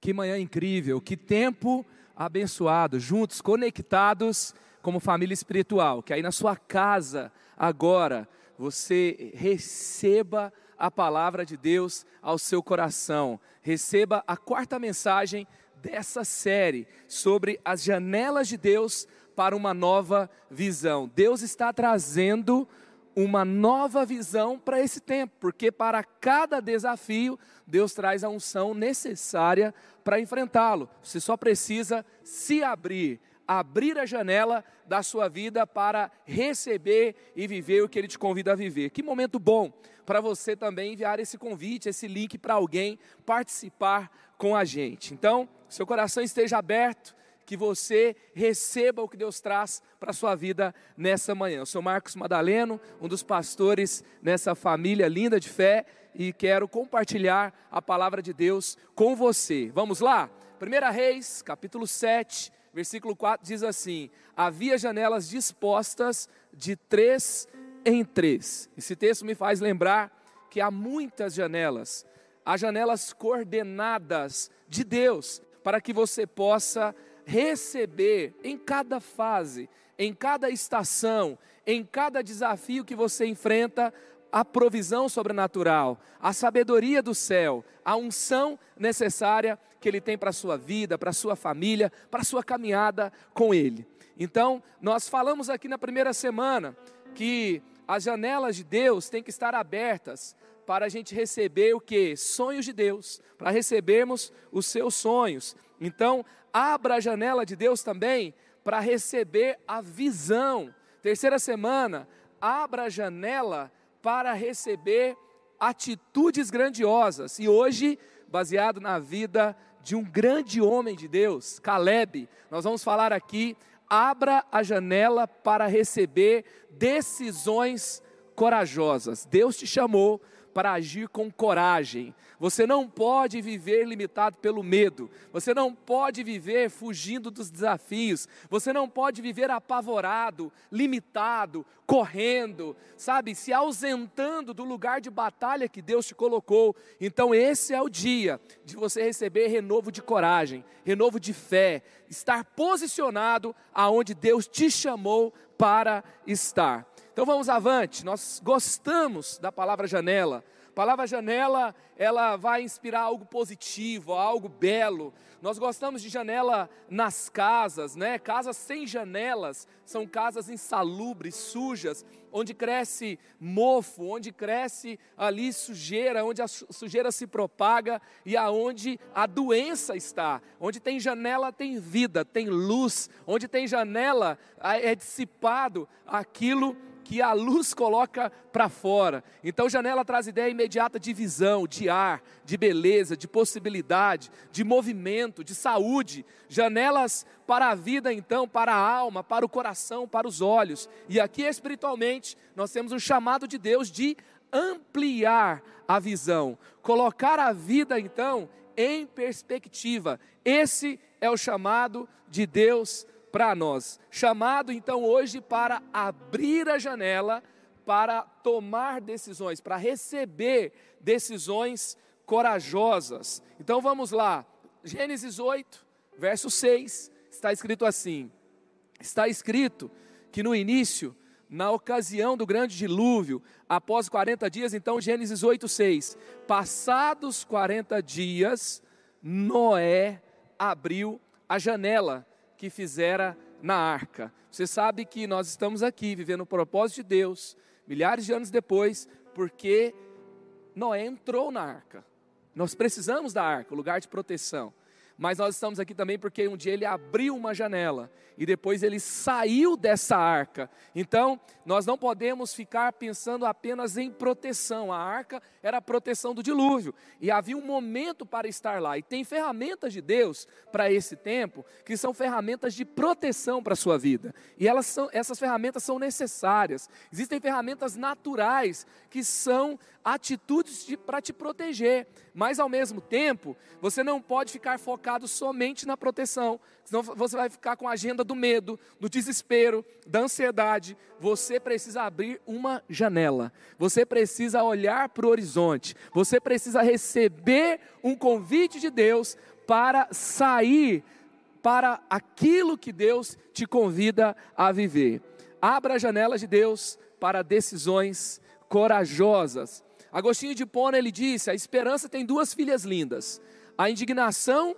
Que manhã incrível, que tempo abençoado, juntos, conectados como família espiritual. Que aí na sua casa, agora, você receba a palavra de Deus ao seu coração. Receba a quarta mensagem dessa série sobre as janelas de Deus para uma nova visão. Deus está trazendo uma nova visão para esse tempo, porque para cada desafio, Deus traz a unção necessária para enfrentá-lo. Você só precisa se abrir, abrir a janela da sua vida para receber e viver o que Ele te convida a viver. Que momento bom para você também enviar esse convite, esse link para alguém participar com a gente. Então, seu coração esteja aberto que você receba o que Deus traz para a sua vida nessa manhã. Eu sou Marcos Madaleno, um dos pastores nessa família linda de fé e quero compartilhar a palavra de Deus com você. Vamos lá? 1 Reis, capítulo 7, versículo 4 diz assim: Havia janelas dispostas de três em três. Esse texto me faz lembrar que há muitas janelas, há janelas coordenadas de Deus para que você possa receber em cada fase, em cada estação, em cada desafio que você enfrenta, a provisão sobrenatural, a sabedoria do céu, a unção necessária que Ele tem para a sua vida, para a sua família, para a sua caminhada com Ele. Então, nós falamos aqui na primeira semana que as janelas de Deus têm que estar abertas para a gente receber o que? Sonhos de Deus, para recebermos os seus sonhos. Então, abra a janela de Deus também para receber a visão. Terceira semana, abra a janela para receber atitudes grandiosas. E hoje, baseado na vida de um grande homem de Deus, Caleb, nós vamos falar aqui, abra a janela para receber decisões corajosas. Deus te chamou para agir com coragem. Você não pode viver limitado pelo medo. Você não pode viver fugindo dos desafios. Você não pode viver apavorado, limitado, correndo, sabe, se ausentando do lugar de batalha que Deus te colocou. Então esse é o dia de você receber renovo de coragem, renovo de fé, estar posicionado aonde Deus te chamou para estar. Então vamos avante, nós gostamos da palavra janela. A palavra janela, ela vai inspirar algo positivo, algo belo. Nós gostamos de janela nas casas, né? Casas sem janelas são casas insalubres, sujas, onde cresce mofo, onde cresce ali sujeira, onde a sujeira se propaga e aonde a doença está. Onde tem janela tem vida, tem luz. Onde tem janela é dissipado aquilo que a luz coloca para fora. Então, janela traz ideia imediata de visão, de ar, de beleza, de possibilidade, de movimento, de saúde. Janelas para a vida, então, para a alma, para o coração, para os olhos. E aqui, espiritualmente, nós temos um chamado de Deus de ampliar a visão, colocar a vida, então, em perspectiva. Esse é o chamado de Deus para nós. Chamado então hoje para abrir a janela, para tomar decisões, para receber decisões corajosas. Então vamos lá, Gênesis 8, verso 6, está escrito assim: está escrito que no início, na ocasião do grande dilúvio, após 40 dias, então Gênesis 8, 6, passados 40 dias, Noé abriu a janela que fizera na arca. Você sabe que nós estamos aqui vivendo o propósito de Deus, milhares de anos depois, porque Noé entrou na arca. Nós precisamos da arca, o lugar de proteção. Mas nós estamos aqui também porque um dia ele abriu uma janela e depois ele saiu dessa arca. Então, nós não podemos ficar pensando apenas em proteção. A arca era a proteção do dilúvio e havia um momento para estar lá. E tem ferramentas de Deus para esse tempo que são ferramentas de proteção para a sua vida. E elas são, essas ferramentas são necessárias. Existem ferramentas naturais que são atitudes para te proteger, mas ao mesmo tempo, você não pode ficar focado somente na proteção, senão você vai ficar com a agenda do medo, do desespero, da ansiedade. Você precisa abrir uma janela, você precisa olhar para o horizonte, você precisa receber um convite de Deus para sair para aquilo que Deus te convida a viver. Abra as janelas de Deus para decisões corajosas. Agostinho de Pona ele disse: a esperança tem duas filhas lindas, a indignação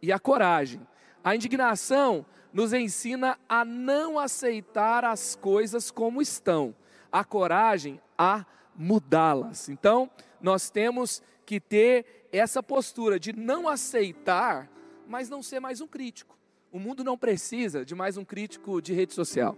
e a coragem. A indignação nos ensina a não aceitar as coisas como estão, a coragem a mudá-las. Então, nós temos que ter essa postura de não aceitar, mas não ser mais um crítico. O mundo não precisa de mais um crítico de rede social.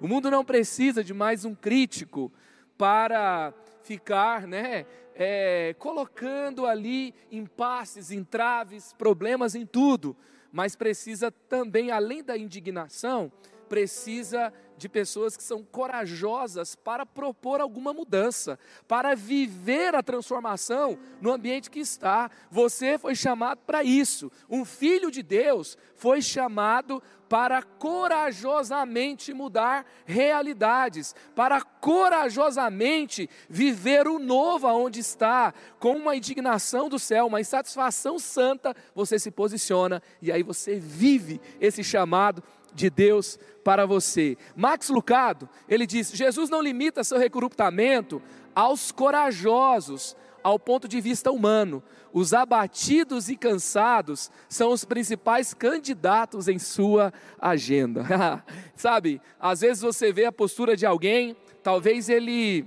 O mundo não precisa de mais um crítico para ficar, né, é, colocando ali impasses, entraves, problemas em tudo, mas precisa também, além da indignação, precisa de pessoas que são corajosas para propor alguma mudança, para viver a transformação no ambiente que está. Você foi chamado para isso. Um filho de Deus foi chamado para corajosamente mudar realidades, para corajosamente viver o novo aonde está, com uma indignação do céu, uma insatisfação santa, você se posiciona e aí você vive esse chamado de Deus para você. Max Lucado, ele diz: Jesus não limita seu recrutamento aos corajosos, ao ponto de vista humano. Os abatidos e cansados são os principais candidatos em sua agenda. Sabe, às vezes você vê a postura de alguém, talvez ele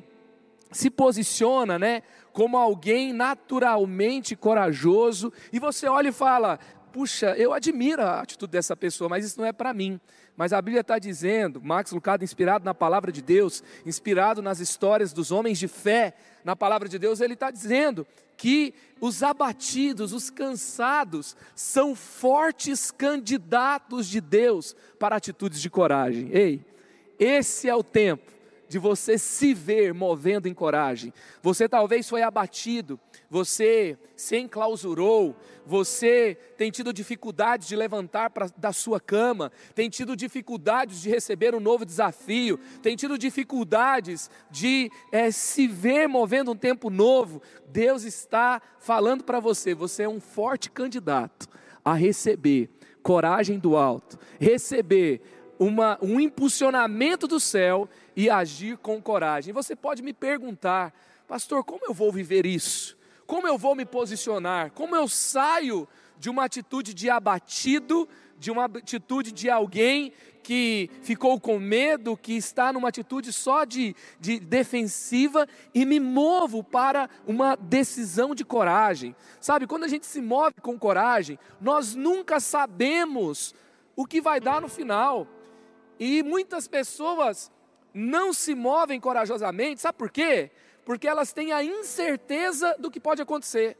se posiciona, né, como alguém naturalmente corajoso, e você olha e fala: puxa, eu admiro a atitude dessa pessoa, mas isso não é para mim. Mas a Bíblia está dizendo, Max Lucado, inspirado na palavra de Deus, inspirado nas histórias dos homens de fé, na palavra de Deus, ele está dizendo que os abatidos, os cansados, são fortes candidatos de Deus para atitudes de coragem. Ei, esse é o tempo de você se ver movendo em coragem. Você talvez foi abatido, você se enclausurou, você tem tido dificuldades de levantar pra, da sua cama, tem tido dificuldades de receber um novo desafio, tem tido dificuldades de é, se ver movendo um tempo novo. Deus está falando para você: você é um forte candidato a receber coragem do alto, receber uma, um impulsionamento do céu e agir com coragem. Você pode me perguntar, pastor, como eu vou viver isso? Como eu vou me posicionar? Como eu saio de uma atitude de abatido, de uma atitude de alguém que ficou com medo, que está numa atitude só de, de defensiva e me movo para uma decisão de coragem. Sabe, quando a gente se move com coragem, nós nunca sabemos o que vai dar no final. E muitas pessoas não se movem corajosamente, sabe por quê? Porque elas têm a incerteza do que pode acontecer.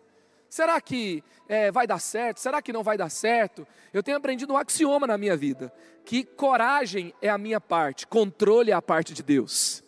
Será que é, vai dar certo? Será que não vai dar certo? Eu tenho aprendido um axioma na minha vida: que coragem é a minha parte, controle é a parte de Deus.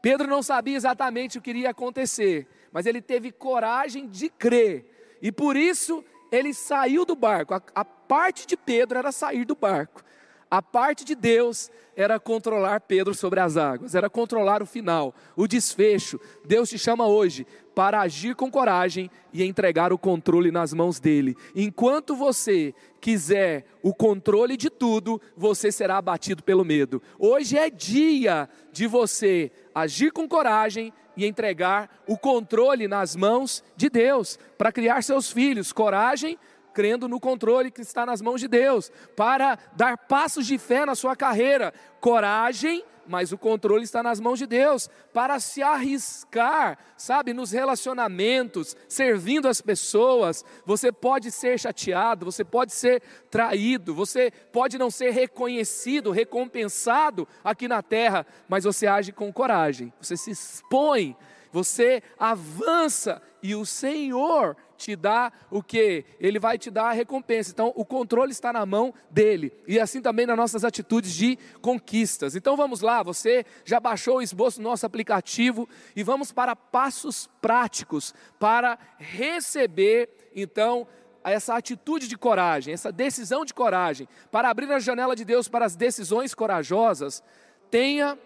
Pedro não sabia exatamente o que iria acontecer, mas ele teve coragem de crer, e por isso ele saiu do barco. A, a parte de Pedro era sair do barco. A parte de Deus era controlar Pedro sobre as águas, era controlar o final, o desfecho. Deus te chama hoje para agir com coragem e entregar o controle nas mãos dele. Enquanto você quiser o controle de tudo, você será abatido pelo medo. Hoje é dia de você agir com coragem e entregar o controle nas mãos de Deus para criar seus filhos. Coragem crendo no controle que está nas mãos de Deus, para dar passos de fé na sua carreira, coragem, mas o controle está nas mãos de Deus, para se arriscar, sabe, nos relacionamentos, servindo as pessoas. Você pode ser chateado, você pode ser traído, você pode não ser reconhecido, recompensado aqui na terra, mas você age com coragem, você se expõe, você avança e o Senhor te dá o que? Ele vai te dar a recompensa. Então, o controle está na mão dele. E assim também nas nossas atitudes de conquistas. Então, vamos lá. Você já baixou o esboço do nosso aplicativo e vamos para passos práticos para receber, então, essa atitude de coragem, essa decisão de coragem, para abrir a janela de Deus para as decisões corajosas. Tenha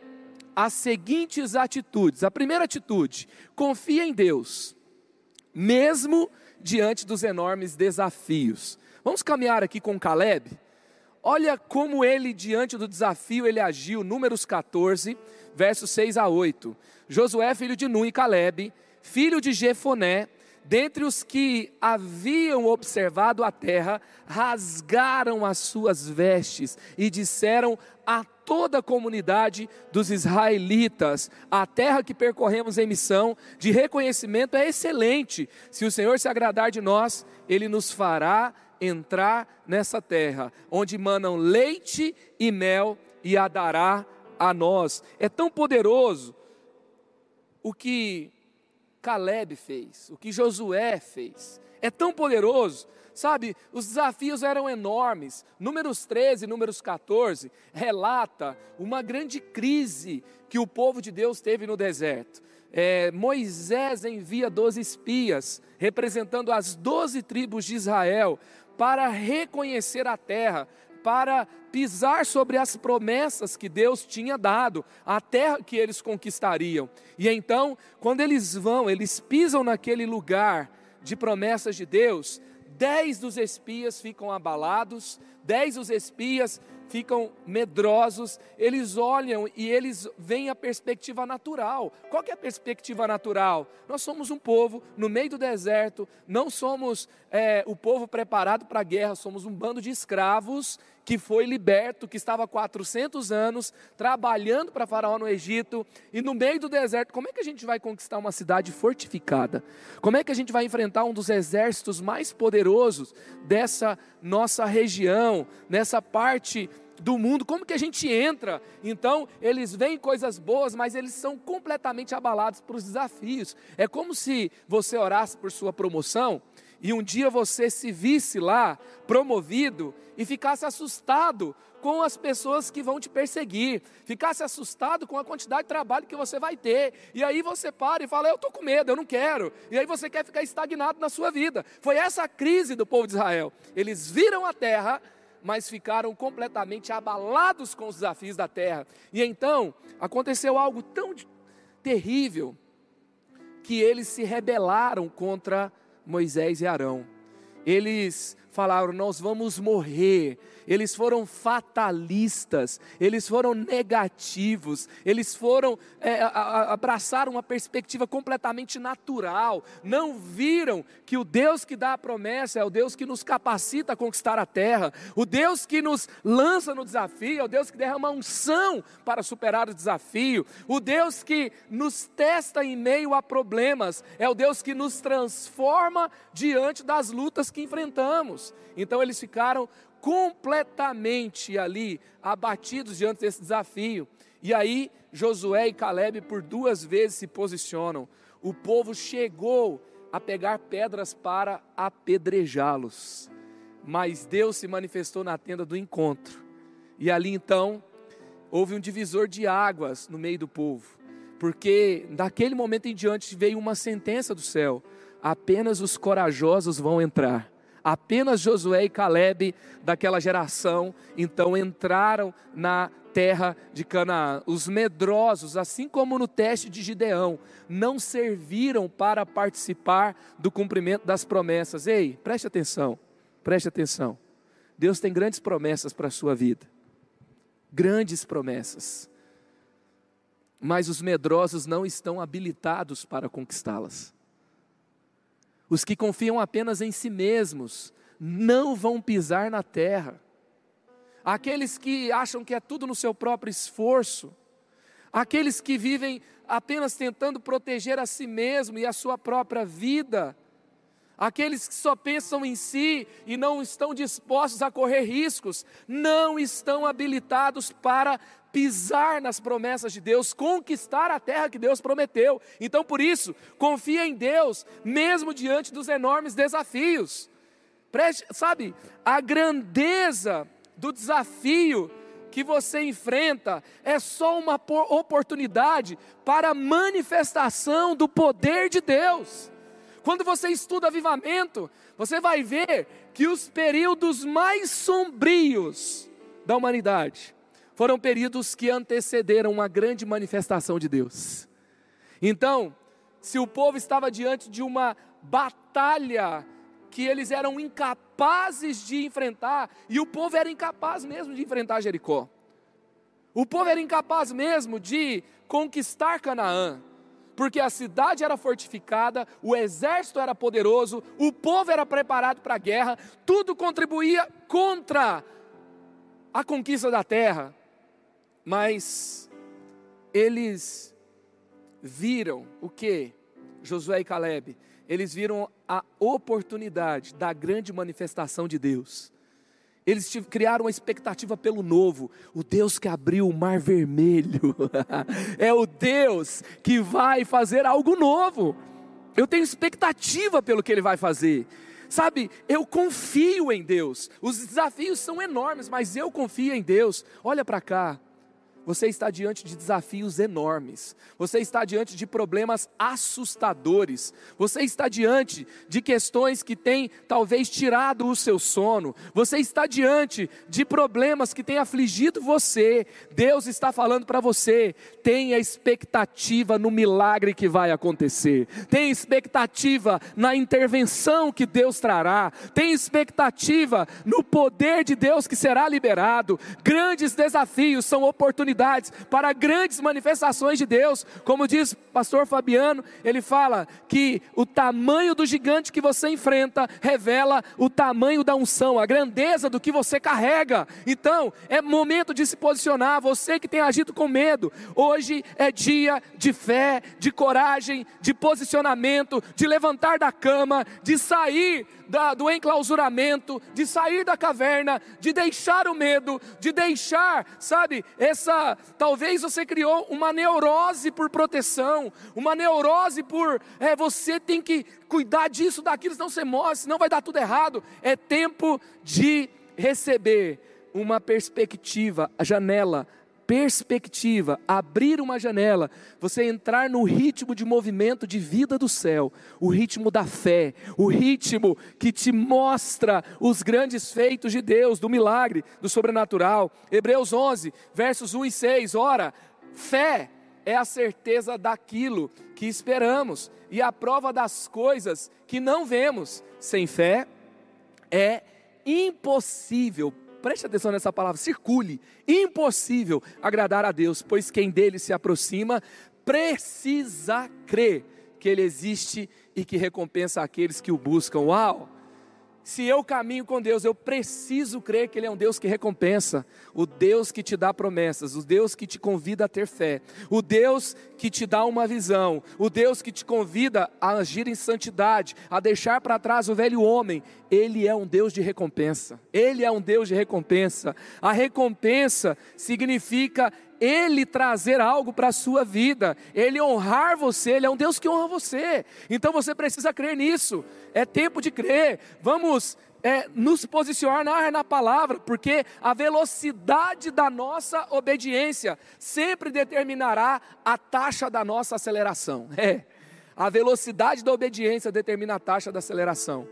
as seguintes atitudes. A primeira atitude: confia em Deus, mesmo diante dos enormes desafios. Vamos caminhar aqui com Caleb? Olha como ele, diante do desafio, ele agiu. Números 14, versos 6 a 8. Josué, filho de Nun e Caleb, filho de Jefoné, dentre os que haviam observado a terra, rasgaram as suas vestes e disseram a toda a comunidade dos israelitas: a terra que percorremos em missão de reconhecimento é excelente. Se o Senhor se agradar de nós, ele nos fará entrar nessa terra, onde manam leite e mel, e a dará a nós. É tão poderoso o que Caleb fez, o que Josué fez. É tão poderoso, sabe? Os desafios eram enormes. Números 13, números 14 relata uma grande crise que o povo de Deus teve no deserto. É, Moisés envia doze espias, representando as doze tribos de Israel, para reconhecer a terra, para pisar sobre as promessas que Deus tinha dado, a terra que eles conquistariam. E então, quando eles vão, eles pisam naquele lugar de promessas de Deus, dez dos espias ficam abalados, dez dos espias ficam medrosos, eles olham e eles veem a perspectiva natural. Qual é a perspectiva natural? Nós somos um povo no meio do deserto, não somos é, o povo preparado para a guerra, somos um bando de escravos que foi liberto, que estava há 400 anos trabalhando para Faraó no Egito, e no meio do deserto, como é que a gente vai conquistar uma cidade fortificada? Como é que a gente vai enfrentar um dos exércitos mais poderosos dessa nossa região, nessa parte do mundo, como que a gente entra? Então, eles veem coisas boas, mas eles são completamente abalados por os desafios. É como se você orasse por sua promoção e um dia você se visse lá promovido e ficasse assustado com as pessoas que vão te perseguir, ficasse assustado com a quantidade de trabalho que você vai ter, e aí você para e fala: Eu estou com medo, eu não quero, e aí você quer ficar estagnado na sua vida. Foi essa a crise do povo de Israel. Eles viram a terra, mas ficaram completamente abalados com os desafios da terra, e então aconteceu algo tão terrível que eles se rebelaram contra Moisés e Arão. Eles falaram: Nós vamos morrer. Eles foram fatalistas, eles foram negativos, eles foram é, abraçaram uma perspectiva completamente natural. Não viram que o Deus que dá a promessa é o Deus que nos capacita a conquistar a terra, o Deus que nos lança no desafio, é o Deus que derrama unção para superar o desafio, o Deus que nos testa em meio a problemas, é o Deus que nos transforma diante das lutas que enfrentamos. Então eles ficaram completamente ali abatidos diante desse desafio. E aí Josué e Caleb por duas vezes se posicionam. O povo chegou a pegar pedras para apedrejá-los. Mas Deus se manifestou na tenda do encontro. E ali então houve um divisor de águas no meio do povo. Porque daquele momento em diante veio uma sentença do céu: apenas os corajosos vão entrar. Apenas Josué e Caleb daquela geração então entraram na terra de Canaã. Os medrosos, assim como no teste de Gideão, não serviram para participar do cumprimento das promessas. Ei, preste atenção, preste atenção. Deus tem grandes promessas para a sua vida. Grandes promessas. Mas os medrosos não estão habilitados para conquistá-las. Os que confiam apenas em si mesmos não vão pisar na terra. Aqueles que acham que é tudo no seu próprio esforço, aqueles que vivem apenas tentando proteger a si mesmo e a sua própria vida, aqueles que só pensam em si e não estão dispostos a correr riscos, não estão habilitados para pisar nas promessas de Deus, conquistar a terra que Deus prometeu. Então, por isso, confia em Deus, mesmo diante dos enormes desafios. Preste, sabe, a grandeza do desafio que você enfrenta é só uma oportunidade para manifestação do poder de Deus. Quando você estuda avivamento, você vai ver que os períodos mais sombrios da humanidade foram períodos que antecederam uma grande manifestação de Deus. Então, se o povo estava diante de uma batalha que eles eram incapazes de enfrentar, e o povo era incapaz mesmo de enfrentar Jericó. O povo era incapaz mesmo de conquistar Canaã, porque a cidade era fortificada, o exército era poderoso, o povo era preparado para a guerra, tudo contribuía contra a conquista da terra. Mas eles viram o que? Josué e Caleb, eles viram a oportunidade da grande manifestação de Deus. Eles criaram uma expectativa pelo novo. O Deus que abriu o mar vermelho. é o Deus que vai fazer algo novo. Eu tenho expectativa pelo que Ele vai fazer. Sabe, eu confio em Deus. Os desafios são enormes, mas eu confio em Deus. Olha para cá. Você está diante de desafios enormes, você está diante de problemas assustadores, você está diante de questões que têm talvez tirado o seu sono, você está diante de problemas que têm afligido você. Deus está falando para você: tenha expectativa no milagre que vai acontecer, tenha expectativa na intervenção que Deus trará, tenha expectativa no poder de Deus que será liberado. Grandes desafios são oportunidades oportunidades para grandes manifestações de Deus. Como diz pastor Fabiano, ele fala que o tamanho do gigante que você enfrenta revela o tamanho da unção, a grandeza do que você carrega. Então, é momento de se posicionar. Você que tem agido com medo, hoje é dia de fé, de coragem, de posicionamento, de levantar da cama, de sair da, do enclausuramento, de sair da caverna, de deixar o medo, de deixar, sabe, essa. Talvez você criou uma neurose por proteção, uma neurose por. É, você tem que cuidar disso, daquilo, senão você morre, senão vai dar tudo errado. É tempo de receber uma perspectiva, a janela perspectiva, abrir uma janela, você entrar no ritmo de movimento de vida do céu, o ritmo da fé, o ritmo que te mostra os grandes feitos de Deus, do milagre, do sobrenatural. Hebreus 11, versos 1 e 6. Ora, fé é a certeza daquilo que esperamos e a prova das coisas que não vemos. Sem fé é impossível preste atenção nessa palavra, circule. Impossível agradar a Deus, pois quem dele se aproxima precisa crer que ele existe e que recompensa aqueles que o buscam. Uau! Se eu caminho com Deus, eu preciso crer que Ele é um Deus que recompensa, o Deus que te dá promessas, o Deus que te convida a ter fé, o Deus que te dá uma visão, o Deus que te convida a agir em santidade, a deixar para trás o velho homem. Ele é um Deus de recompensa, Ele é um Deus de recompensa. A recompensa significa ele trazer algo para a sua vida, Ele honrar você, Ele é um Deus que honra você. Então você precisa crer nisso. É tempo de crer. Vamos é, nos posicionar na palavra, porque a velocidade da nossa obediência sempre determinará a taxa da nossa aceleração. É, a velocidade da obediência determina a taxa da aceleração.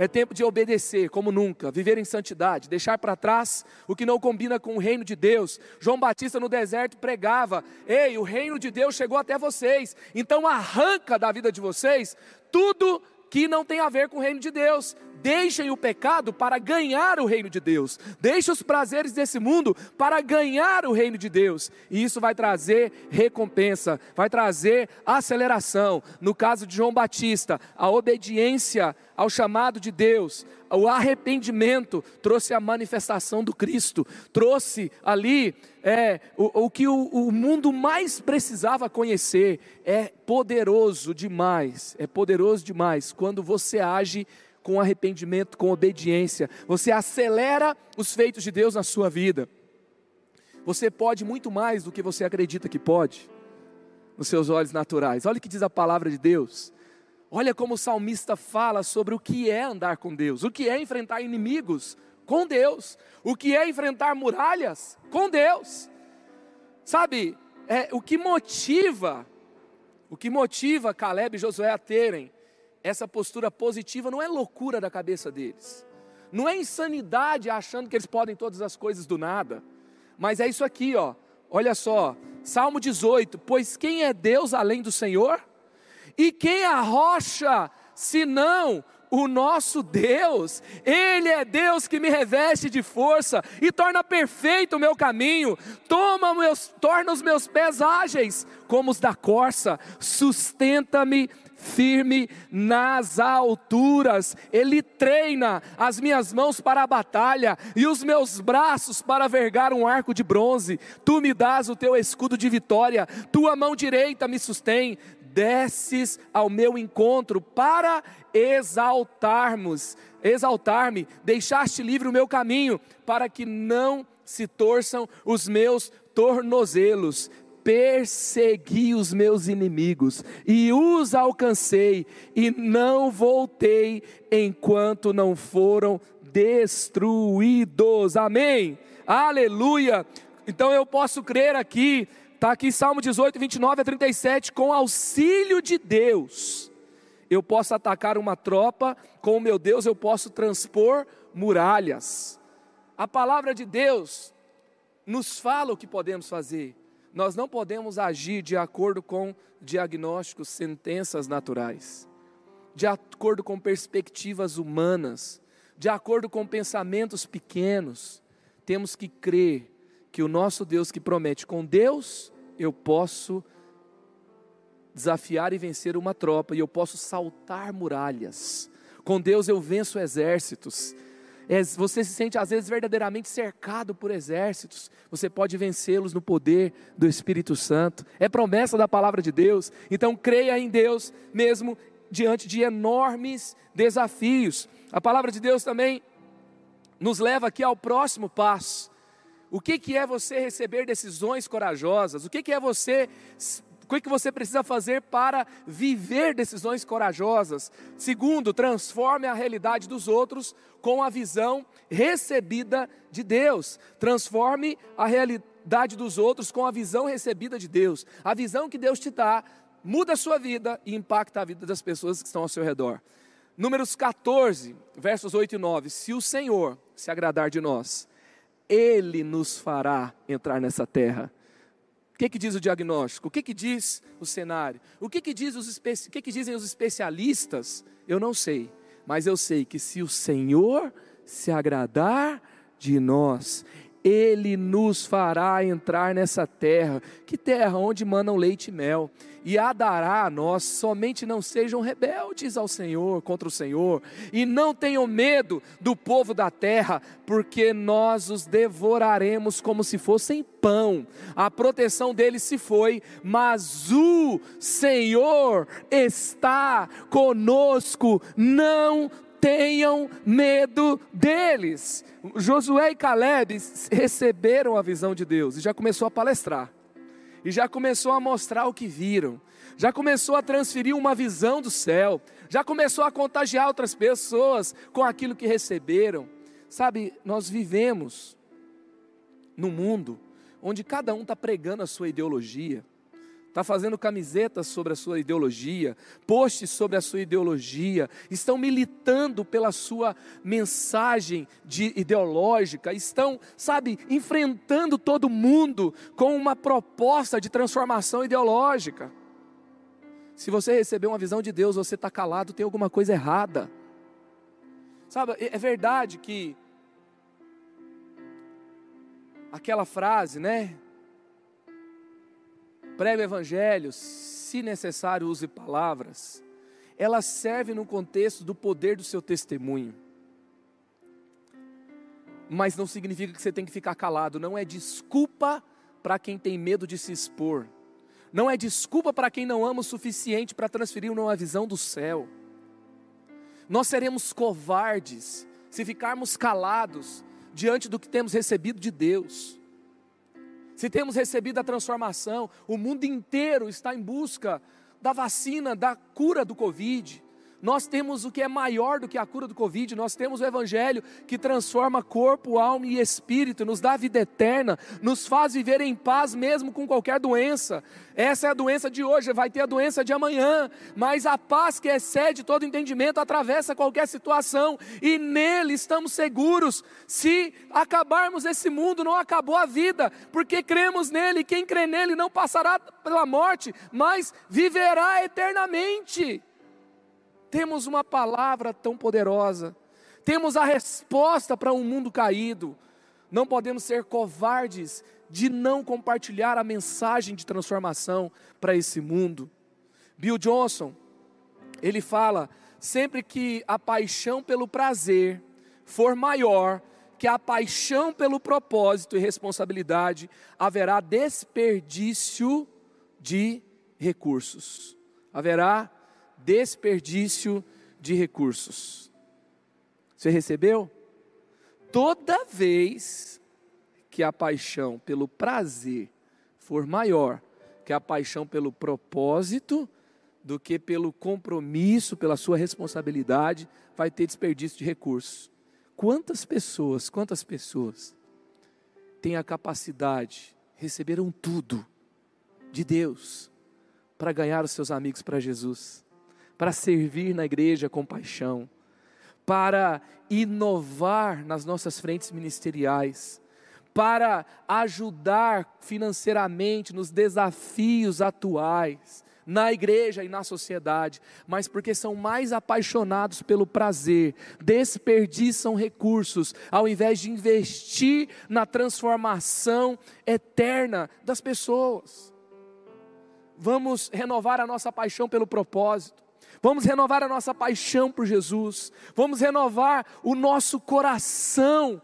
É tempo de obedecer como nunca, viver em santidade, deixar para trás o que não combina com o reino de Deus. João Batista no deserto pregava: Ei, o reino de Deus chegou até vocês, então arranca da vida de vocês tudo que não tem a ver com o reino de Deus. Deixem o pecado para ganhar o reino de Deus. Deixem os prazeres desse mundo para ganhar o reino de Deus. E isso vai trazer recompensa, vai trazer aceleração. No caso de João Batista, a obediência ao chamado de Deus, o arrependimento trouxe a manifestação do Cristo, trouxe ali é, o, o que o, o mundo mais precisava conhecer. É poderoso demais, é poderoso demais quando você age com arrependimento, com obediência. Você acelera os feitos de Deus na sua vida. Você pode muito mais do que você acredita que pode, nos seus olhos naturais. Olha o que diz a palavra de Deus. Olha como o salmista fala sobre o que é andar com Deus, o que é enfrentar inimigos com Deus, o que é enfrentar muralhas com Deus. Sabe, é, o que motiva, o que motiva Caleb e Josué a terem essa postura positiva não é loucura da cabeça deles, não é insanidade achando que eles podem todas as coisas do nada, mas é isso aqui, ó. Olha só, Salmo 18: Pois quem é Deus além do Senhor? E quem a rocha senão o nosso Deus. Ele é Deus que me reveste de força e torna perfeito o meu caminho. Toma meus, torna os meus pés ágeis como os da corça. Sustenta-me firme nas alturas. Ele treina as minhas mãos para a batalha e os meus braços para vergar um arco de bronze. Tu me dás o teu escudo de vitória, tua mão direita me sustém desces ao meu encontro para exaltarmos, exaltar-me, deixaste livre o meu caminho, para que não se torçam os meus tornozelos. Persegui os meus inimigos e os alcancei, e não voltei enquanto não foram destruídos. Amém. Aleluia. Então eu posso crer aqui Está aqui Salmo 18, 29 a 37. Com auxílio de Deus, eu posso atacar uma tropa, com o meu Deus eu posso transpor muralhas. A palavra de Deus nos fala o que podemos fazer. Nós não podemos agir de acordo com diagnósticos, sentenças naturais, de acordo com perspectivas humanas, de acordo com pensamentos pequenos. Temos que crer que o nosso Deus que promete com Deus, eu posso desafiar e vencer uma tropa, e eu posso saltar muralhas. Com Deus eu venço exércitos. É, você se sente às vezes verdadeiramente cercado por exércitos, você pode vencê-los no poder do Espírito Santo. É promessa da palavra de Deus. Então creia em Deus mesmo diante de enormes desafios. A palavra de Deus também nos leva aqui ao próximo passo. O que, que é você receber decisões corajosas? O que, que é você o que, você precisa fazer para viver decisões corajosas? Segundo, transforme a realidade dos outros com a visão recebida de Deus. Transforme a realidade dos outros com a visão recebida de Deus. A visão que Deus te dá muda a sua vida e impacta a vida das pessoas que estão ao seu redor. Números 14, versos 8 e 9. Se o Senhor se agradar de nós, ele nos fará entrar nessa terra. Que, que diz o diagnóstico? O que, que diz o cenário? O que, que, diz os o que, que dizem os especialistas? Eu não sei, mas eu sei que se o Senhor se agradar de nós, ele nos fará entrar nessa terra. Que terra? Onde manam leite e mel. E a dará a nós, somente não sejam rebeldes ao Senhor, contra o Senhor, e não tenham medo do povo da terra, porque nós os devoraremos como se fossem pão. A proteção deles se foi, mas o Senhor está conosco, não tenham medo deles. Josué e Caleb receberam a visão de Deus e já começou a palestrar. E já começou a mostrar o que viram. Já começou a transferir uma visão do céu. Já começou a contagiar outras pessoas com aquilo que receberam. Sabe, nós vivemos num mundo onde cada um está pregando a sua ideologia está fazendo camisetas sobre a sua ideologia, posts sobre a sua ideologia, estão militando pela sua mensagem de ideológica, estão, sabe, enfrentando todo mundo com uma proposta de transformação ideológica. Se você receber uma visão de Deus, você está calado, tem alguma coisa errada. Sabe, é, é verdade que aquela frase, né? Prega o evangelho, se necessário use palavras, ela serve no contexto do poder do seu testemunho. Mas não significa que você tem que ficar calado, não é desculpa para quem tem medo de se expor. Não é desculpa para quem não ama o suficiente para transferir uma visão do céu. Nós seremos covardes se ficarmos calados diante do que temos recebido de Deus se temos recebido a transformação, o mundo inteiro está em busca da vacina, da cura do Covid. Nós temos o que é maior do que a cura do Covid, nós temos o Evangelho que transforma corpo, alma e espírito, nos dá vida eterna, nos faz viver em paz mesmo com qualquer doença. Essa é a doença de hoje, vai ter a doença de amanhã, mas a paz que excede todo entendimento atravessa qualquer situação e nele estamos seguros. Se acabarmos esse mundo, não acabou a vida, porque cremos nele, quem crê nele não passará pela morte, mas viverá eternamente. Temos uma palavra tão poderosa, temos a resposta para um mundo caído. Não podemos ser covardes de não compartilhar a mensagem de transformação para esse mundo. Bill Johnson, ele fala: sempre que a paixão pelo prazer for maior que a paixão pelo propósito e responsabilidade, haverá desperdício de recursos. Haverá desperdício de recursos. Você recebeu? Toda vez que a paixão pelo prazer for maior que a paixão pelo propósito, do que pelo compromisso, pela sua responsabilidade, vai ter desperdício de recursos. Quantas pessoas, quantas pessoas têm a capacidade, receberam tudo de Deus para ganhar os seus amigos para Jesus, para servir na igreja com paixão, para inovar nas nossas frentes ministeriais, para ajudar financeiramente nos desafios atuais, na igreja e na sociedade, mas porque são mais apaixonados pelo prazer, desperdiçam recursos, ao invés de investir na transformação eterna das pessoas. Vamos renovar a nossa paixão pelo propósito. Vamos renovar a nossa paixão por Jesus. Vamos renovar o nosso coração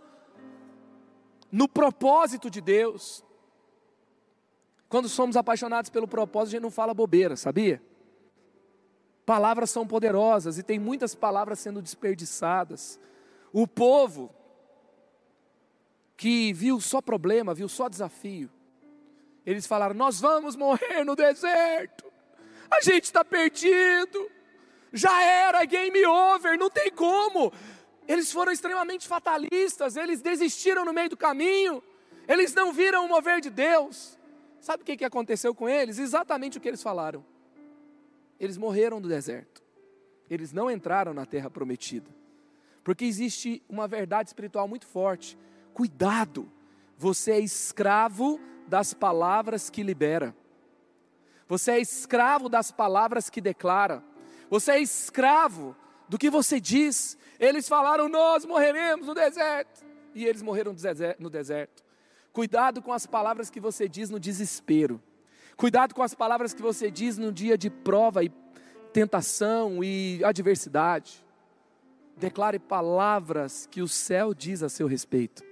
no propósito de Deus. Quando somos apaixonados pelo propósito, a gente não fala bobeira, sabia? Palavras são poderosas e tem muitas palavras sendo desperdiçadas. O povo que viu só problema, viu só desafio, eles falaram: Nós vamos morrer no deserto, a gente está perdido, já era, game over, não tem como. Eles foram extremamente fatalistas, eles desistiram no meio do caminho, eles não viram o mover de Deus. Sabe o que, aconteceu com eles? Exatamente o que eles falaram. Eles morreram no deserto. Eles não entraram na terra prometida. Porque existe uma verdade espiritual muito forte. Cuidado, você é escravo das palavras que libera. Você é escravo das palavras que declara. Você é escravo do que você diz. Eles falaram: Nós morreremos no deserto. E eles morreram no deserto. Cuidado com as palavras que você diz no desespero. Cuidado com as palavras que você diz no dia de prova e tentação e adversidade. Declare palavras que o céu diz a seu respeito.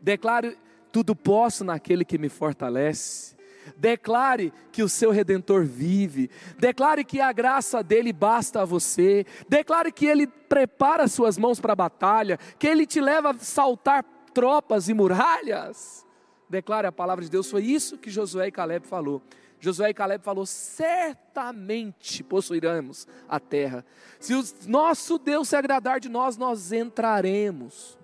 Declare tudo posso naquele que me fortalece. Declare que o seu redentor vive. Declare que a graça dele basta a você. Declare que ele prepara suas mãos para a batalha, que ele te leva a saltar tropas e muralhas. Declare a palavra de Deus, foi isso que Josué e Caleb falou. Josué e Caleb falou: certamente possuiremos a terra. Se o nosso Deus se agradar de nós, nós entraremos.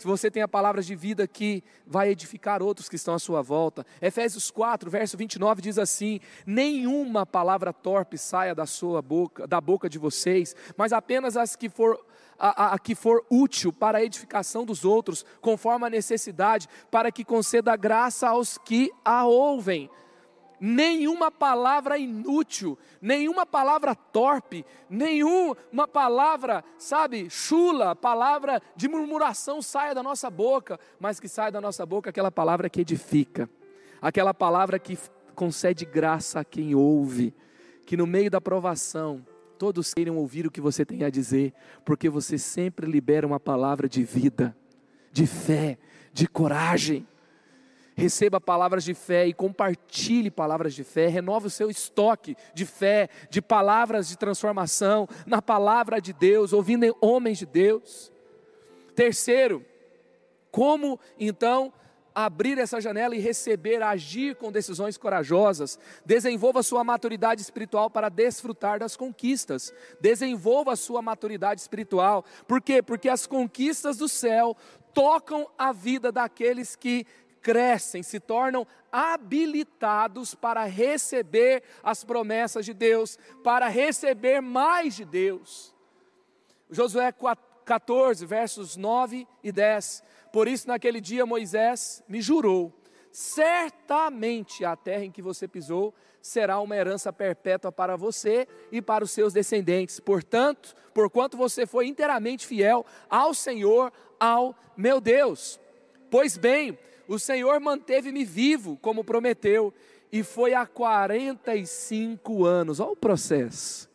Se você tem a palavra de vida que vai edificar outros que estão à sua volta. Efésios 4, verso 29 diz assim: Nenhuma palavra torpe saia da sua boca, da boca de vocês, mas apenas as que for a, a, que for útil para a edificação dos outros, conforme a necessidade, para que conceda graça aos que a ouvem. Nenhuma palavra inútil, nenhuma palavra torpe, nenhuma palavra, sabe, chula, palavra de murmuração saia da nossa boca, mas que saia da nossa boca aquela palavra que edifica, aquela palavra que concede graça a quem ouve, que no meio da provação, todos queiram ouvir o que você tem a dizer, porque você sempre libera uma palavra de vida, de fé, de coragem. Receba palavras de fé e compartilhe palavras de fé, renova o seu estoque de fé, de palavras de transformação na palavra de Deus, ouvindo homens de Deus. Terceiro, como então abrir essa janela e receber, agir com decisões corajosas. Desenvolva sua maturidade espiritual para desfrutar das conquistas. Desenvolva sua maturidade espiritual. Por quê? Porque as conquistas do céu tocam a vida daqueles que crescem, se tornam habilitados para receber as promessas de Deus, para receber mais de Deus. Josué 14, versos 9 e 10 por isso, naquele dia, Moisés me jurou: certamente a terra em que você pisou será uma herança perpétua para você e para os seus descendentes. Portanto, porquanto você foi inteiramente fiel ao Senhor, ao meu Deus. Pois bem, o Senhor manteve-me vivo, como prometeu, e foi há 45 anos. Olha o processo,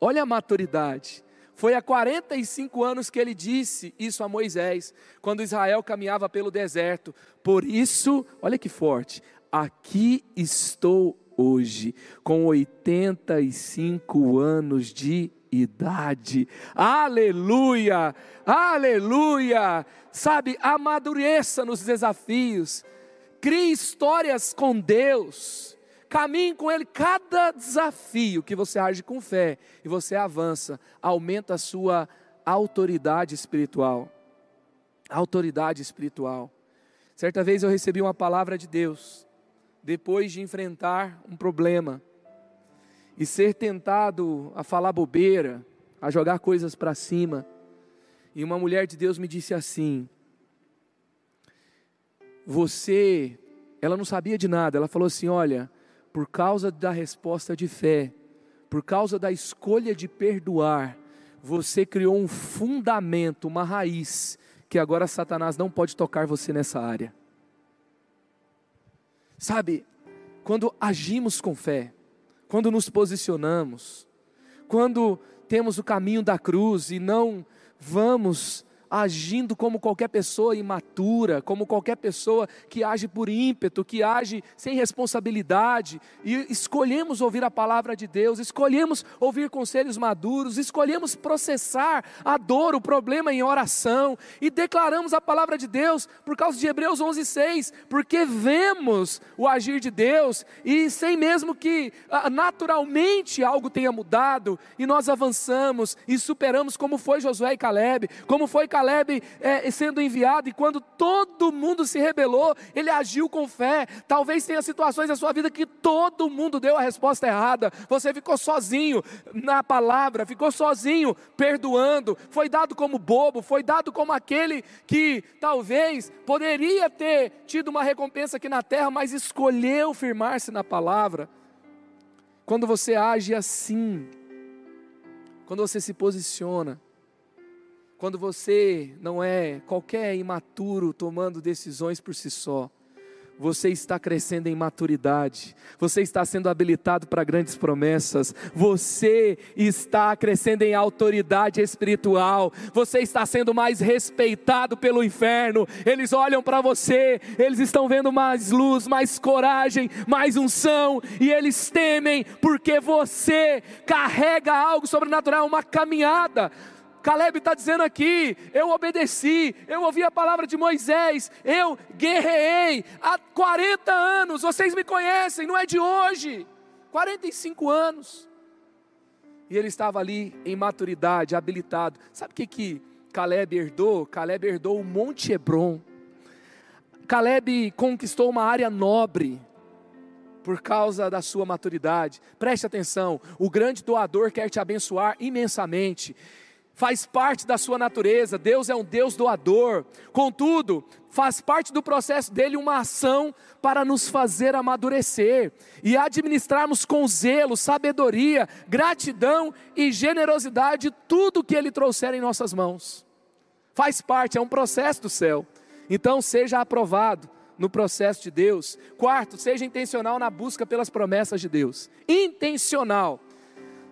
olha a maturidade. Foi há 45 anos que ele disse isso a Moisés, quando Israel caminhava pelo deserto. Por isso, olha que forte, aqui estou hoje, com 85 anos de idade. Aleluia! Aleluia! Sabe, amadureça nos desafios, crie histórias com Deus, caminhe com Ele. Cada desafio que você age com fé e você avança, aumenta a sua autoridade espiritual. Autoridade espiritual. Certa vez eu recebi uma palavra de Deus, depois de enfrentar um problema e ser tentado a falar bobeira, a jogar coisas para cima. E uma mulher de Deus me disse assim: Você, ela não sabia de nada, ela falou assim: Olha, por causa da resposta de fé, por causa da escolha de perdoar, você criou um fundamento, uma raiz, que agora Satanás não pode tocar você nessa área. Sabe, quando agimos com fé, quando nos posicionamos, quando temos o caminho da cruz e não vamos agindo como qualquer pessoa imatura, como qualquer pessoa que age por ímpeto, que age sem responsabilidade, e escolhemos ouvir a palavra de Deus, escolhemos ouvir conselhos maduros, escolhemos processar a dor, o problema em oração, e declaramos a palavra de Deus por causa de Hebreus 11:6, porque vemos o agir de Deus e sem mesmo que ah, naturalmente algo tenha mudado, e nós avançamos e superamos como foi Josué e Caleb, como foi Caleb Caleb é, sendo enviado, e quando todo mundo se rebelou, ele agiu com fé. Talvez tenha situações na sua vida que todo mundo deu a resposta errada. Você ficou sozinho na palavra, ficou sozinho perdoando, foi dado como bobo, foi dado como aquele que talvez poderia ter tido uma recompensa aqui na terra, mas escolheu firmar-se na palavra. Quando você age assim, quando você se posiciona, quando você não é qualquer imaturo tomando decisões por si só, você está crescendo em maturidade, você está sendo habilitado para grandes promessas, você está crescendo em autoridade espiritual, você está sendo mais respeitado pelo inferno. Eles olham para você, eles estão vendo mais luz, mais coragem, mais unção, e eles temem porque você carrega algo sobrenatural, uma caminhada Caleb está dizendo aqui: eu obedeci, eu ouvi a palavra de Moisés, eu guerreei há 40 anos, vocês me conhecem, não é de hoje, 45 anos. E ele estava ali em maturidade, habilitado. Sabe o que, que Caleb herdou? Caleb herdou o Monte Hebron. Caleb conquistou uma área nobre por causa da sua maturidade. Preste atenção: o grande doador quer te abençoar imensamente faz parte da sua natureza, Deus é um Deus doador. Contudo, faz parte do processo dele uma ação para nos fazer amadurecer e administrarmos com zelo, sabedoria, gratidão e generosidade tudo que ele trouxer em nossas mãos. Faz parte, é um processo do céu. Então, seja aprovado no processo de Deus. Quarto, seja intencional na busca pelas promessas de Deus. Intencional.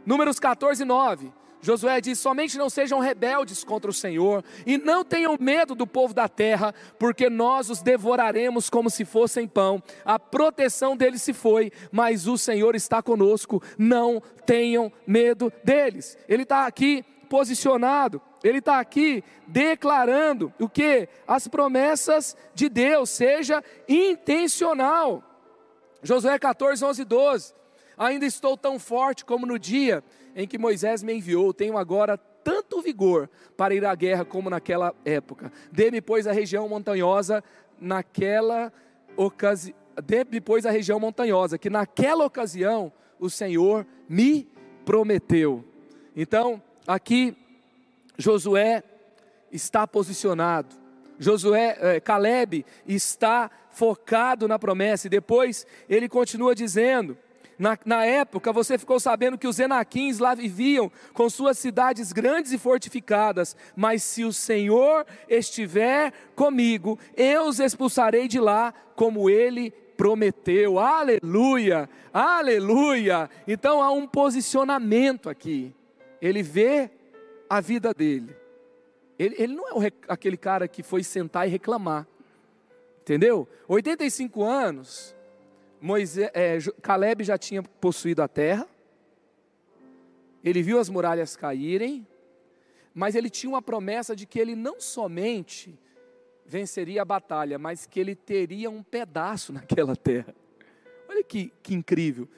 Números 14, 9. Josué diz: somente não sejam rebeldes contra o Senhor, e não tenham medo do povo da terra, porque nós os devoraremos como se fossem pão. A proteção deles se foi, mas o Senhor está conosco, não tenham medo deles. Ele está aqui posicionado, ele está aqui declarando o que? As promessas de Deus, seja intencional. Josué 14, 11 e 12. Ainda estou tão forte como no dia em que Moisés me enviou, tenho agora tanto vigor para ir à guerra como naquela época. Dê-me, pois, a região montanhosa naquela ocasião. Dê-me, pois, a região montanhosa, que naquela ocasião o Senhor me prometeu. Então, aqui, Josué está posicionado. Josué, é, Caleb está focado na promessa. E depois ele continua dizendo: na, na, época você ficou sabendo que os Enaquins lá viviam com suas cidades grandes e fortificadas, mas se o Senhor estiver comigo, eu os expulsarei de lá, como ele prometeu. Aleluia! Aleluia! Então há um posicionamento aqui. Ele vê a vida dele. Ele, ele não é aquele cara que foi sentar e reclamar. Entendeu? 85 anos, Moisés, é, Caleb já tinha possuído a terra, ele viu as muralhas caírem, mas ele tinha uma promessa de que ele não somente venceria a batalha, mas que ele teria um pedaço naquela terra. Olha que, que incrível.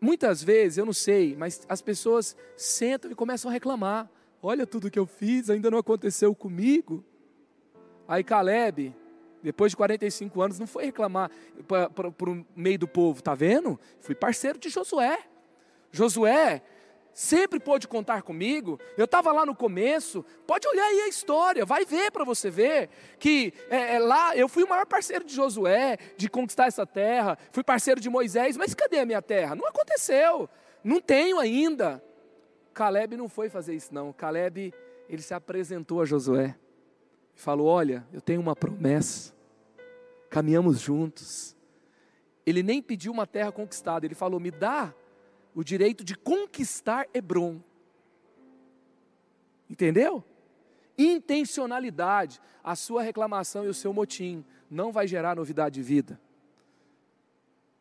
Muitas vezes, eu não sei, mas as pessoas sentam e começam a reclamar. Olha tudo que eu fiz, ainda não aconteceu comigo. Aí Caleb, depois de 45 anos, não foi reclamar para o meio do povo, tá vendo? Fui parceiro de Josué. Josué sempre pôde contar comigo. Eu estava lá no começo, pode olhar aí a história, vai ver para você ver que é, é, lá eu fui o maior parceiro de Josué, de conquistar essa terra, fui parceiro de Moisés, mas cadê a minha terra? Não aconteceu, não tenho ainda. Caleb não foi fazer isso não. Caleb ele se apresentou a Josué falou: Olha, eu tenho uma promessa caminhamos juntos. Ele nem pediu uma terra conquistada, ele falou: me dá o direito de conquistar Hebron. Entendeu? Intencionalidade, a sua reclamação e o seu motim não vai gerar novidade de vida.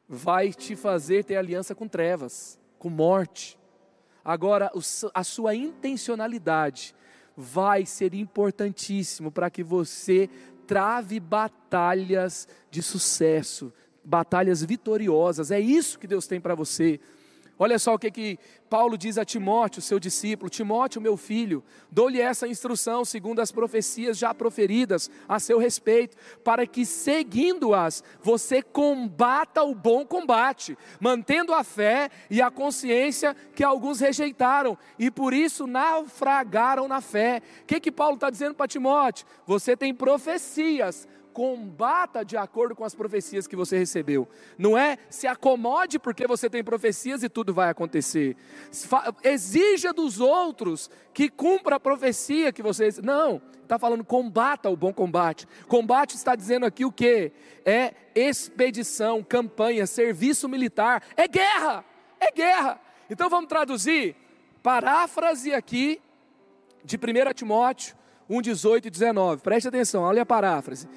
Vai te fazer ter aliança com trevas, com morte. Agora, a sua intencionalidade vai ser importantíssimo para que você trave batalhas de sucesso, batalhas vitoriosas. É isso que Deus tem para você. Olha só o que, que Paulo diz a Timóteo, seu discípulo: Timóteo, meu filho, dou-lhe essa instrução, segundo as profecias já proferidas a seu respeito, para que, seguindo-as, você combata o bom combate, mantendo a fé e a consciência que alguns rejeitaram e por isso naufragaram na fé. O que, que Paulo está dizendo para Timóteo? Você tem profecias combata de acordo com as profecias que você recebeu. Não é se acomode porque você tem profecias e tudo vai acontecer. Exija dos outros que cumpra a profecia que você. Não, está falando combata o bom combate. Combate está dizendo aqui o que? É expedição, campanha, serviço militar. É guerra! É guerra! Então vamos traduzir. Paráfrase aqui de 1 Timóteo 1, 18 e 19. Preste atenção, olha a paráfrase.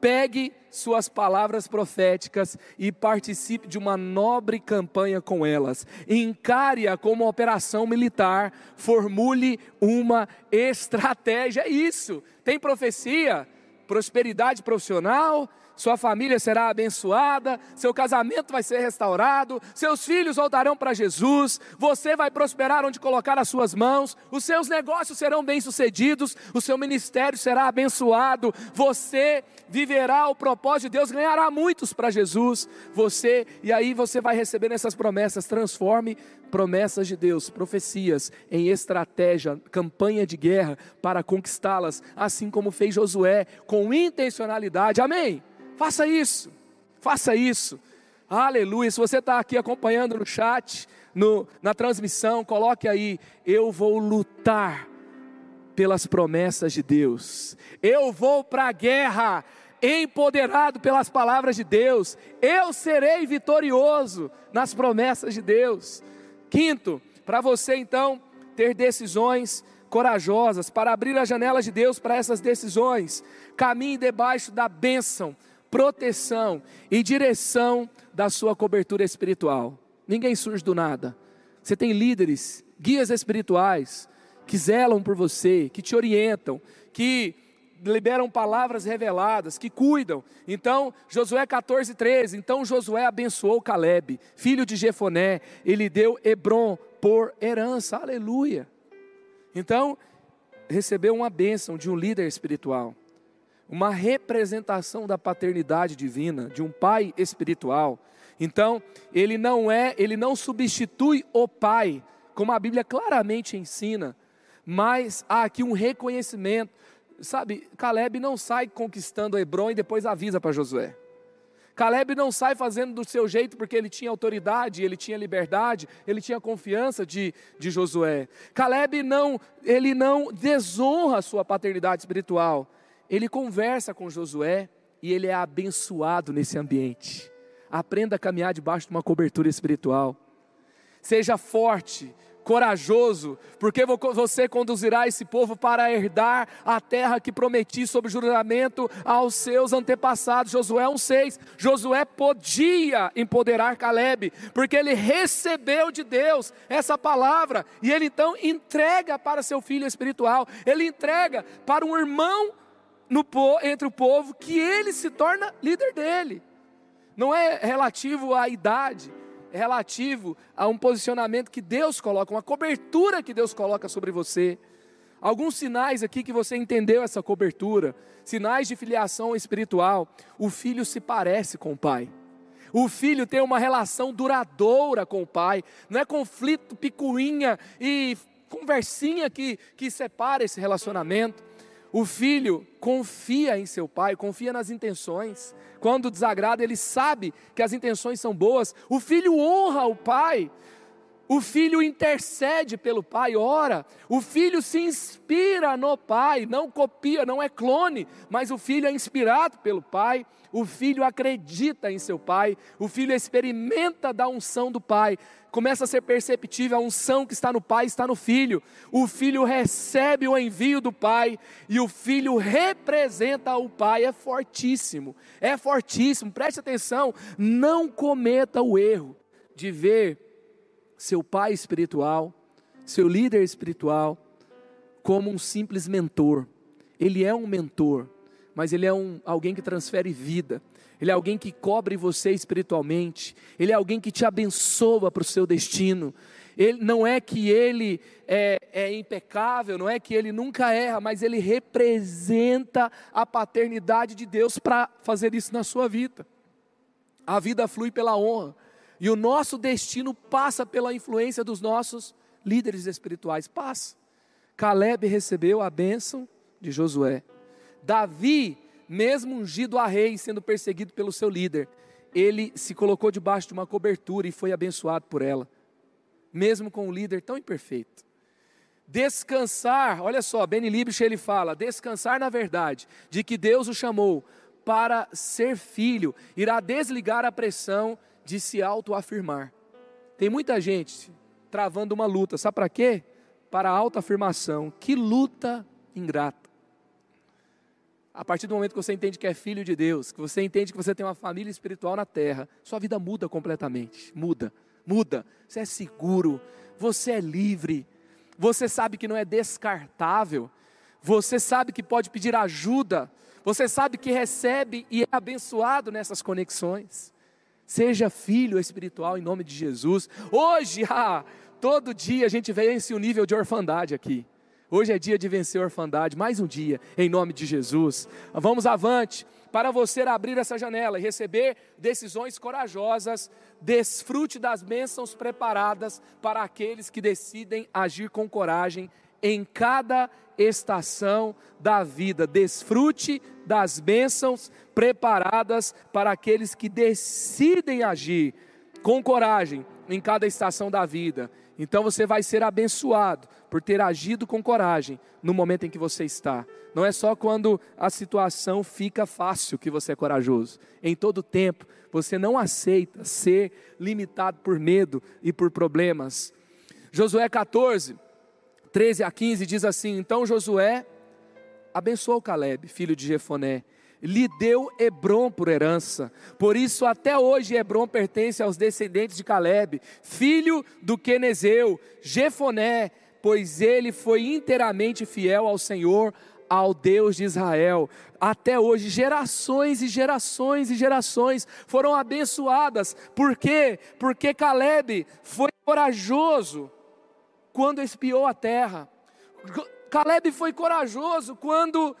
Pegue suas palavras proféticas e participe de uma nobre campanha com elas. Encare-a como uma operação militar, formule uma estratégia. É isso. Tem profecia, prosperidade profissional, sua família será abençoada, seu casamento vai ser restaurado, seus filhos voltarão para Jesus, você vai prosperar onde colocar as suas mãos, os seus negócios serão bem-sucedidos, o seu ministério será abençoado, você viverá o propósito de Deus, ganhará muitos para Jesus. Você, e aí você vai recebendo essas promessas, transforme promessas de Deus, profecias em estratégia, campanha de guerra para conquistá-las, assim como fez Josué com intencionalidade. Amém. Faça isso, faça isso. Aleluia. Se você está aqui acompanhando no chat, no, na transmissão, coloque aí: Eu vou lutar pelas promessas de Deus. Eu vou para a guerra, empoderado pelas palavras de Deus. Eu serei vitorioso nas promessas de Deus. Quinto, para você então ter decisões corajosas, para abrir as janelas de Deus para essas decisões, caminhe debaixo da bênção proteção e direção da sua cobertura espiritual. Ninguém surge do nada. Você tem líderes, guias espirituais que zelam por você, que te orientam, que liberam palavras reveladas, que cuidam. Então, Josué 14, 13. Então Josué abençoou Caleb, filho de Jefoné, ele deu Hebron por herança. Aleluia. Então, recebeu uma bênção de um líder espiritual uma representação da paternidade divina, de um pai espiritual. Então, ele não é, ele não substitui o pai, como a Bíblia claramente ensina, mas há aqui um reconhecimento sabe, Caleb não sai conquistando Hebron e depois avisa para Josué. Caleb não sai fazendo do seu jeito porque ele tinha autoridade, ele tinha liberdade, ele tinha confiança de, de Josué. Caleb não, ele não desonra a sua paternidade espiritual. Ele conversa com Josué e ele é abençoado nesse ambiente. Aprenda a caminhar debaixo de uma cobertura espiritual. Seja forte, corajoso, porque você conduzirá esse povo para herdar a terra que prometi sob juramento aos seus antepassados. Josué 1,6. Josué podia empoderar Caleb, porque ele recebeu de Deus essa palavra, e ele então entrega para seu filho espiritual, ele entrega para um irmão no, entre o povo, que ele se torna líder dele. Não é relativo à idade, é relativo a um posicionamento que Deus coloca, uma cobertura que Deus coloca sobre você. Alguns sinais aqui que você entendeu essa cobertura, sinais de filiação espiritual. O filho se parece com o pai. O filho tem uma relação duradoura com o pai, não é conflito, picuinha e conversinha que, que separa esse relacionamento. O filho confia em seu pai, confia nas intenções. Quando desagrada, ele sabe que as intenções são boas. O filho honra o pai. O filho intercede pelo pai, ora. O filho se inspira no pai, não copia, não é clone, mas o filho é inspirado pelo pai. O filho acredita em seu pai. O filho experimenta da unção do pai começa a ser perceptível a unção que está no pai, está no filho. O filho recebe o envio do pai e o filho representa o pai. É fortíssimo, é fortíssimo. Preste atenção, não cometa o erro de ver seu pai espiritual, seu líder espiritual, como um simples mentor. Ele é um mentor, mas ele é um, alguém que transfere vida. Ele é alguém que cobre você espiritualmente, Ele é alguém que te abençoa para o seu destino. Ele, não é que Ele é, é impecável, não é que Ele nunca erra, mas Ele representa a paternidade de Deus para fazer isso na sua vida. A vida flui pela honra, e o nosso destino passa pela influência dos nossos líderes espirituais. Passa. Caleb recebeu a bênção de Josué. Davi mesmo ungido a rei, sendo perseguido pelo seu líder, ele se colocou debaixo de uma cobertura e foi abençoado por ela, mesmo com um líder tão imperfeito. Descansar, olha só, Benny Liebsch ele fala, descansar na verdade, de que Deus o chamou para ser filho, irá desligar a pressão de se autoafirmar. Tem muita gente travando uma luta, sabe para quê? Para a autoafirmação. Que luta ingrata. A partir do momento que você entende que é filho de Deus, que você entende que você tem uma família espiritual na terra, sua vida muda completamente. Muda, muda. Você é seguro, você é livre, você sabe que não é descartável, você sabe que pode pedir ajuda, você sabe que recebe e é abençoado nessas conexões. Seja filho espiritual em nome de Jesus. Hoje, ah, todo dia a gente vence o nível de orfandade aqui. Hoje é dia de vencer a orfandade, mais um dia, em nome de Jesus. Vamos avante, para você abrir essa janela e receber decisões corajosas, desfrute das bênçãos preparadas para aqueles que decidem agir com coragem em cada estação da vida. Desfrute das bênçãos preparadas para aqueles que decidem agir com coragem em cada estação da vida. Então você vai ser abençoado por ter agido com coragem no momento em que você está. Não é só quando a situação fica fácil que você é corajoso. Em todo tempo, você não aceita ser limitado por medo e por problemas. Josué 14, 13 a 15 diz assim: Então Josué abençoou Caleb, filho de Jefoné, lhe deu Hebron por herança. Por isso, até hoje, Hebron pertence aos descendentes de Caleb, filho do Quenezeu, Jefoné, pois ele foi inteiramente fiel ao Senhor, ao Deus de Israel. Até hoje, gerações e gerações e gerações foram abençoadas. Por quê? Porque Caleb foi corajoso quando espiou a terra. Caleb foi corajoso quando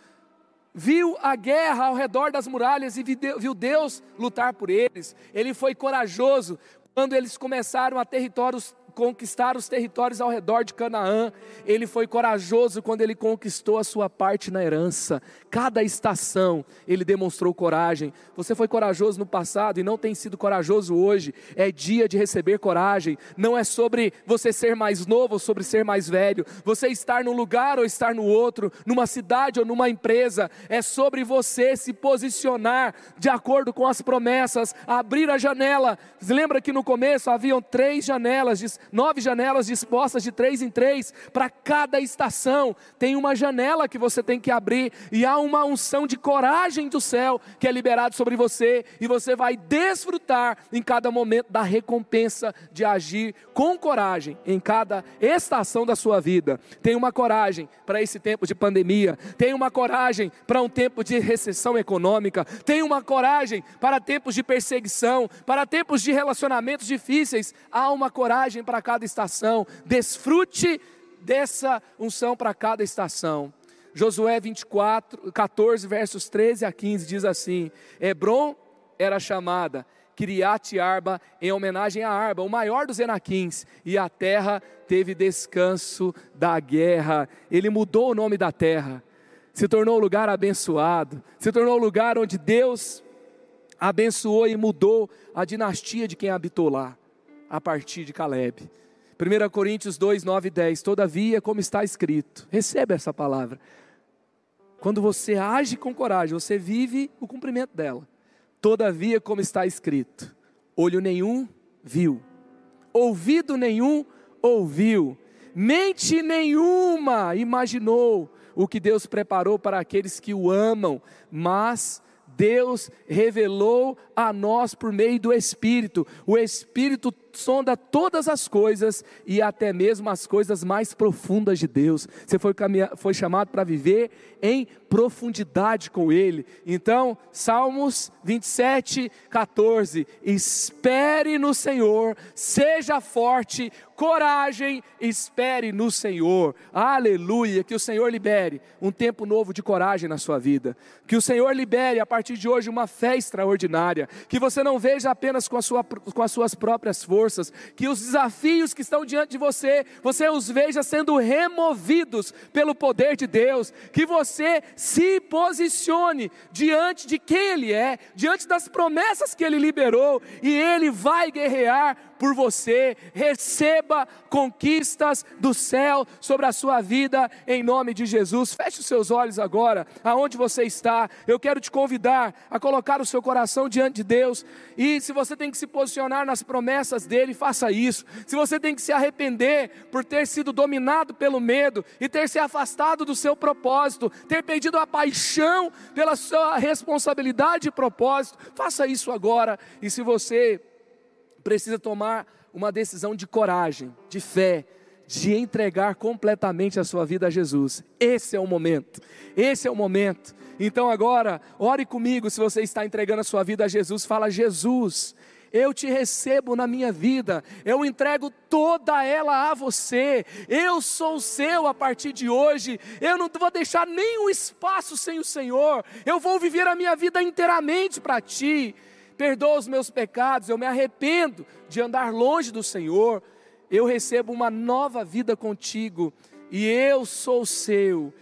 viu a guerra ao redor das muralhas e viu Deus lutar por eles. Ele foi corajoso quando eles começaram a territórios conquistar os territórios ao redor de Canaã. Ele foi corajoso quando ele conquistou a sua parte na herança. Cada estação ele demonstrou coragem. Você foi corajoso no passado e não tem sido corajoso hoje. É dia de receber coragem. Não é sobre você ser mais novo ou sobre ser mais velho. Você estar num lugar ou estar no outro, numa cidade ou numa empresa. É sobre você se posicionar de acordo com as promessas, abrir a janela. Lembra que no começo haviam três janelas, nove janelas dispostas de três em três para cada estação. Tem uma janela que você tem que abrir e há uma unção de coragem do céu que é liberado sobre você e você vai desfrutar em cada momento da recompensa de agir com coragem em cada estação da sua vida. Tem uma coragem para esse tempo de pandemia, tem uma coragem para um tempo de recessão econômica, tem uma coragem para tempos de perseguição, para tempos de relacionamentos difíceis. Há uma coragem para cada estação. Desfrute dessa unção para cada estação. Josué 24, 14, versos 13 a 15 diz assim: Hebron era chamada Kiriat Arba em homenagem a Arba, o maior dos Enaquins, e a terra teve descanso da guerra. Ele mudou o nome da terra, se tornou um lugar abençoado, se tornou um lugar onde Deus abençoou e mudou a dinastia de quem habitou lá, a partir de Caleb. 1 Coríntios 2, 9 e 10. Todavia, como está escrito, receba essa palavra. Quando você age com coragem, você vive o cumprimento dela. Todavia, como está escrito, olho nenhum viu, ouvido nenhum ouviu, mente nenhuma imaginou o que Deus preparou para aqueles que o amam, mas Deus revelou a nós por meio do Espírito. O Espírito sonda todas as coisas e até mesmo as coisas mais profundas de Deus. Você foi, foi chamado para viver em profundidade com Ele. Então, Salmos 27, 14: Espere no Senhor, seja forte, coragem, espere no Senhor. Aleluia! Que o Senhor libere um tempo novo de coragem na sua vida. Que o Senhor libere a partir de hoje uma fé extraordinária. Que você não veja apenas com, sua, com as suas próprias forças. Que os desafios que estão diante de você, você os veja sendo removidos pelo poder de Deus. Que você se posicione diante de quem Ele é, diante das promessas que Ele liberou, e Ele vai guerrear por você. Receba conquistas do céu sobre a sua vida, em nome de Jesus. Feche os seus olhos agora, aonde você está. Eu quero te convidar a colocar o seu coração diante de Deus, e se você tem que se posicionar nas promessas dEle, faça isso. Se você tem que se arrepender por ter sido dominado pelo medo e ter se afastado do seu propósito, ter perdido a paixão pela sua responsabilidade e propósito, faça isso agora. E se você precisa tomar uma decisão de coragem, de fé, de entregar completamente a sua vida a Jesus. Esse é o momento. Esse é o momento. Então agora, ore comigo se você está entregando a sua vida a Jesus, fala Jesus, eu te recebo na minha vida, eu entrego toda ela a você, eu sou seu a partir de hoje, eu não vou deixar nenhum espaço sem o Senhor, eu vou viver a minha vida inteiramente para ti. Perdoa os meus pecados, eu me arrependo de andar longe do Senhor, eu recebo uma nova vida contigo e eu sou seu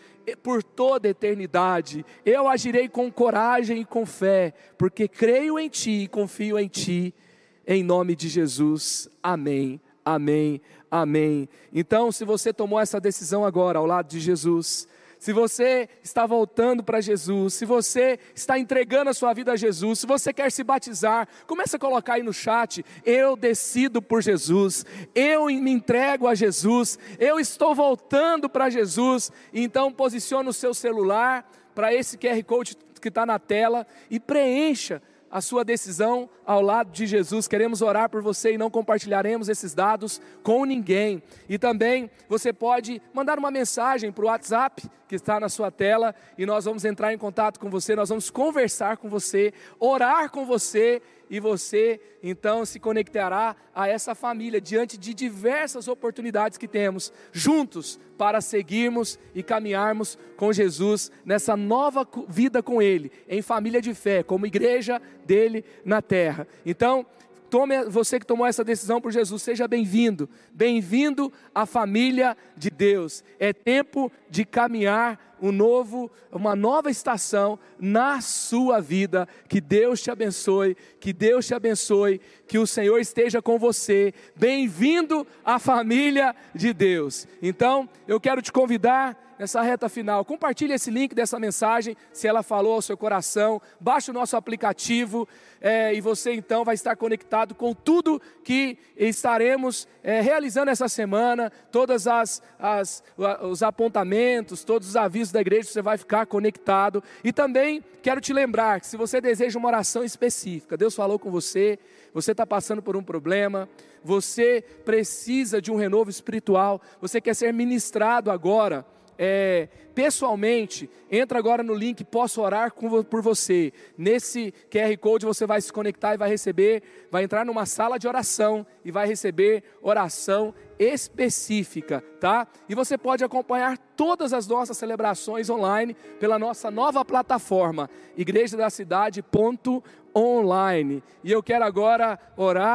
por toda a eternidade. Eu agirei com coragem e com fé, porque creio em Ti e confio em Ti, em nome de Jesus. Amém, amém, amém. Então, se você tomou essa decisão agora ao lado de Jesus, se você está voltando para Jesus, se você está entregando a sua vida a Jesus, se você quer se batizar, comece a colocar aí no chat: eu decido por Jesus, eu me entrego a Jesus, eu estou voltando para Jesus. Então posicione o seu celular para esse QR Code que está na tela e preencha a sua decisão ao lado de Jesus. Queremos orar por você e não compartilharemos esses dados com ninguém. E também você pode mandar uma mensagem para o WhatsApp que está na sua tela e nós vamos entrar em contato com você, nós vamos conversar com você, orar com você e você então se conectará a essa família diante de diversas oportunidades que temos juntos para seguirmos e caminharmos com Jesus nessa nova vida com Ele, em família de fé, como igreja dele na terra. Então, tome, você que tomou essa decisão por Jesus, seja bem-vindo. Bem-vindo à família de Deus. É tempo de caminhar um novo, uma nova estação na sua vida. Que Deus te abençoe, que Deus te abençoe, que o Senhor esteja com você. Bem-vindo à família de Deus. Então, eu quero te convidar nessa reta final. Compartilhe esse link dessa mensagem, se ela falou ao seu coração. Baixe o nosso aplicativo é, e você então vai estar conectado com tudo que estaremos é, realizando essa semana, todas as, as os apontamentos, todos os avisos da igreja, você vai ficar conectado. E também quero te lembrar que se você deseja uma oração específica, Deus falou com você, você está passando por um problema, você precisa de um renovo espiritual, você quer ser ministrado agora é, pessoalmente, entra agora no link Posso Orar com, por Você. Nesse QR Code você vai se conectar e vai receber, vai entrar numa sala de oração e vai receber oração específica, tá? E você pode acompanhar todas as nossas celebrações online pela nossa nova plataforma, igreja da cidade.online. E eu quero agora orar